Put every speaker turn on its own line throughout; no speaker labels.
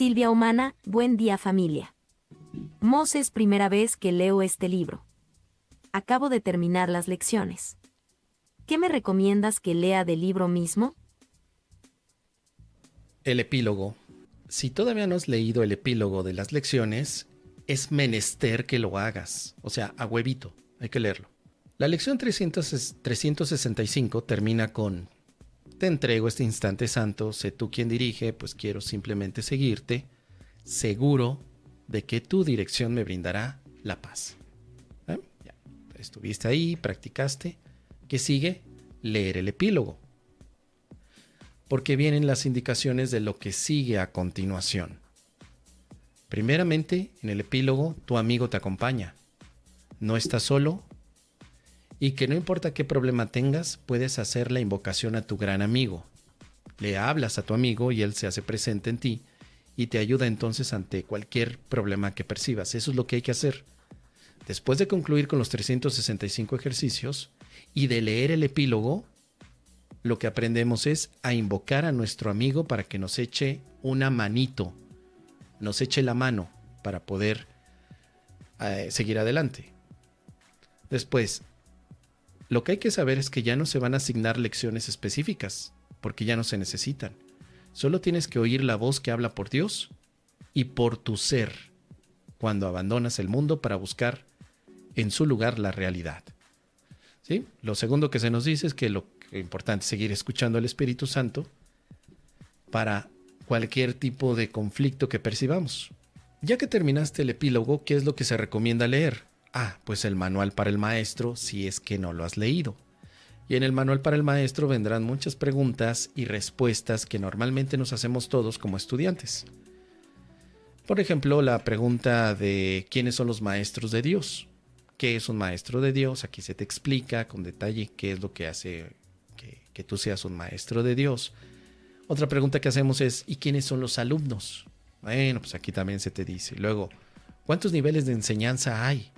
Silvia Humana, buen día familia. Mos es primera vez que leo este libro. Acabo de terminar las lecciones. ¿Qué me recomiendas que lea del libro mismo?
El epílogo. Si todavía no has leído el epílogo de las lecciones, es menester que lo hagas. O sea, a huevito, hay que leerlo. La lección 365 termina con, te entrego este instante santo, sé tú quien dirige, pues quiero simplemente seguirte, seguro de que tu dirección me brindará la paz. ¿Eh? Estuviste ahí, practicaste. ¿Qué sigue? Leer el epílogo. Porque vienen las indicaciones de lo que sigue a continuación. Primeramente, en el epílogo, tu amigo te acompaña. No estás solo y que no importa qué problema tengas, puedes hacer la invocación a tu gran amigo. Le hablas a tu amigo y él se hace presente en ti y te ayuda entonces ante cualquier problema que percibas. Eso es lo que hay que hacer. Después de concluir con los 365 ejercicios y de leer el epílogo, lo que aprendemos es a invocar a nuestro amigo para que nos eche una manito, nos eche la mano para poder eh, seguir adelante. Después, lo que hay que saber es que ya no se van a asignar lecciones específicas, porque ya no se necesitan. Solo tienes que oír la voz que habla por Dios y por tu ser cuando abandonas el mundo para buscar en su lugar la realidad. ¿Sí? Lo segundo que se nos dice es que lo importante es seguir escuchando al Espíritu Santo para cualquier tipo de conflicto que percibamos. Ya que terminaste el epílogo, ¿qué es lo que se recomienda leer? Ah, pues el manual para el maestro si es que no lo has leído. Y en el manual para el maestro vendrán muchas preguntas y respuestas que normalmente nos hacemos todos como estudiantes. Por ejemplo, la pregunta de quiénes son los maestros de Dios. ¿Qué es un maestro de Dios? Aquí se te explica con detalle qué es lo que hace que, tú seas un maestro de Dios. Otra pregunta que hacemos es ¿y quiénes son los alumnos? Bueno, pues aquí también se te dice. Luego, ¿cuántos niveles de enseñanza hay?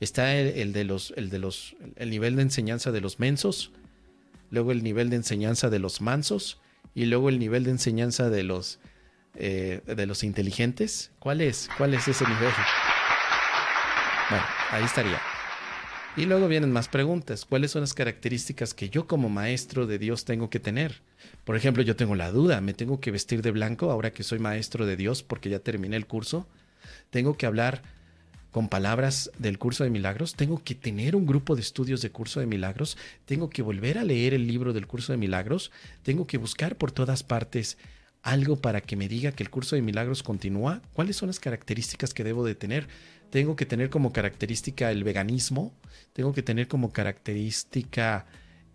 Está el, de los, el de los, el nivel de enseñanza de los mensos, luego el nivel de enseñanza de los mansos y luego el nivel de enseñanza de los, eh, de los inteligentes. ¿Cuál es? ¿Cuál es ese nivel? Bueno, ahí estaría. Y luego vienen más preguntas. ¿Cuáles son las características que yo como maestro de Dios tengo que tener? Por ejemplo, yo tengo la duda, ¿me tengo que vestir de blanco ahora que soy maestro de Dios porque ya terminé el curso? ¿Tengo que hablar con palabras del curso de milagros, tengo que tener un grupo de estudios de curso de milagros, tengo que volver a leer el libro del curso de milagros, tengo que buscar por todas partes algo para que me diga que el curso de milagros continúa, cuáles son las características que debo de tener. Tengo que tener como característica el veganismo, tengo que tener como característica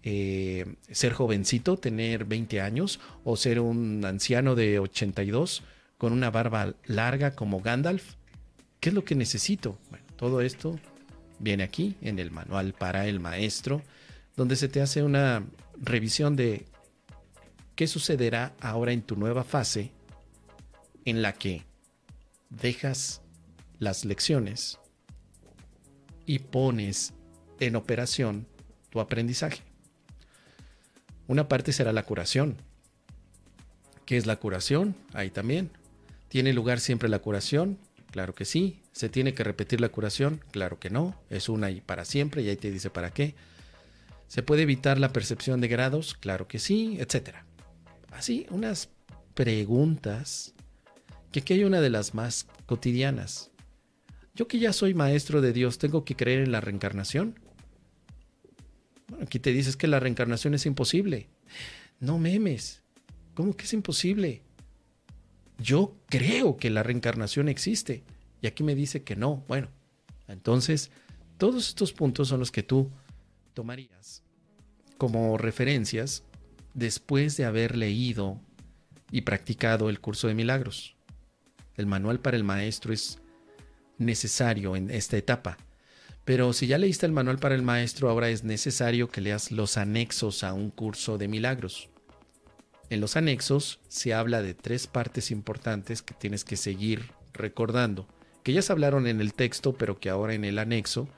eh, ser jovencito, tener 20 años, o ser un anciano de 82 con una barba larga como Gandalf ¿Qué es lo que necesito? Bueno, todo esto viene aquí en el manual para el maestro, donde se te hace una revisión de qué sucederá ahora en tu nueva fase en la que dejas las lecciones y pones en operación tu aprendizaje. Una parte será la curación. ¿Qué es la curación? Ahí también. ¿Tiene lugar siempre la curación? Claro que sí. ¿Se tiene que repetir la curación? Claro que no. Es una y para siempre y ahí te dice para qué. ¿Se puede evitar la percepción de grados? Claro que sí, etc. Así, unas preguntas que aquí hay una de las más cotidianas. Yo que ya soy maestro de Dios, ¿tengo que creer en la reencarnación? Bueno, aquí te dices que la reencarnación es imposible. No memes. ¿Cómo que es imposible? Yo creo que la reencarnación existe. Y aquí me dice que no. Bueno, entonces todos estos puntos son los que tú tomarías como referencias después de haber leído y practicado el curso de milagros. El manual para el maestro es necesario en esta etapa. Pero si ya leíste el manual para el maestro, ahora es necesario que leas los anexos a un curso de milagros. En los anexos se habla de tres partes importantes que tienes que seguir recordando, que ya se hablaron en el texto, pero que ahora en el anexo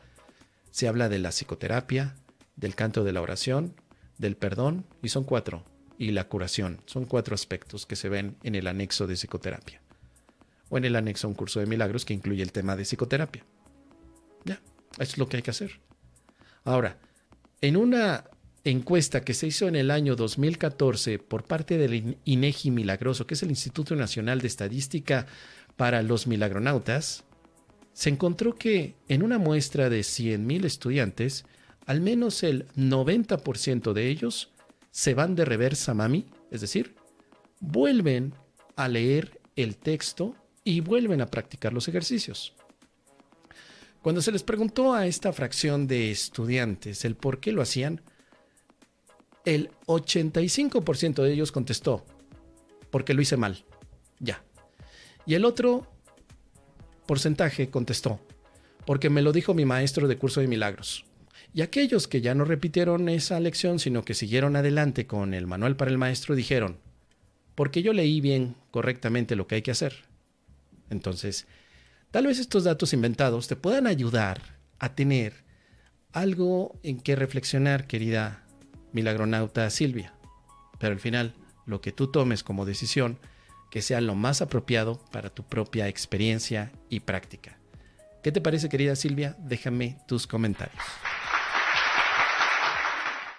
se habla de la psicoterapia, del canto de la oración, del perdón, y son cuatro, y la curación. Son cuatro aspectos que se ven en el anexo de psicoterapia. o en el anexo a un curso de milagros que incluye el tema de psicoterapia. Ya, eso es lo que hay que hacer. Ahora, en una encuesta que se hizo en el año 2014 por parte del INEGI Milagroso, que es el Instituto Nacional de Estadística para los Milagronautas, se encontró que en una muestra de 100.000 estudiantes, al menos el 90% de ellos se van de reversa mami, es decir, vuelven a leer el texto y vuelven a practicar los ejercicios. Cuando se les preguntó a esta fracción de estudiantes el por qué lo hacían, el 85% de ellos contestó, porque lo hice mal. Ya. Y el otro porcentaje contestó, porque me lo dijo mi maestro de curso de milagros. Y aquellos que ya no repitieron esa lección, sino que siguieron adelante con el manual para el maestro, dijeron, porque yo leí bien correctamente lo que hay que hacer. Entonces, tal vez estos datos inventados te puedan ayudar a tener algo en que reflexionar, querida milagronauta Silvia. Pero al final, lo que tú tomes como decisión, que sea lo más apropiado para tu propia experiencia y práctica. ¿Qué te parece, querida Silvia? Déjame tus comentarios.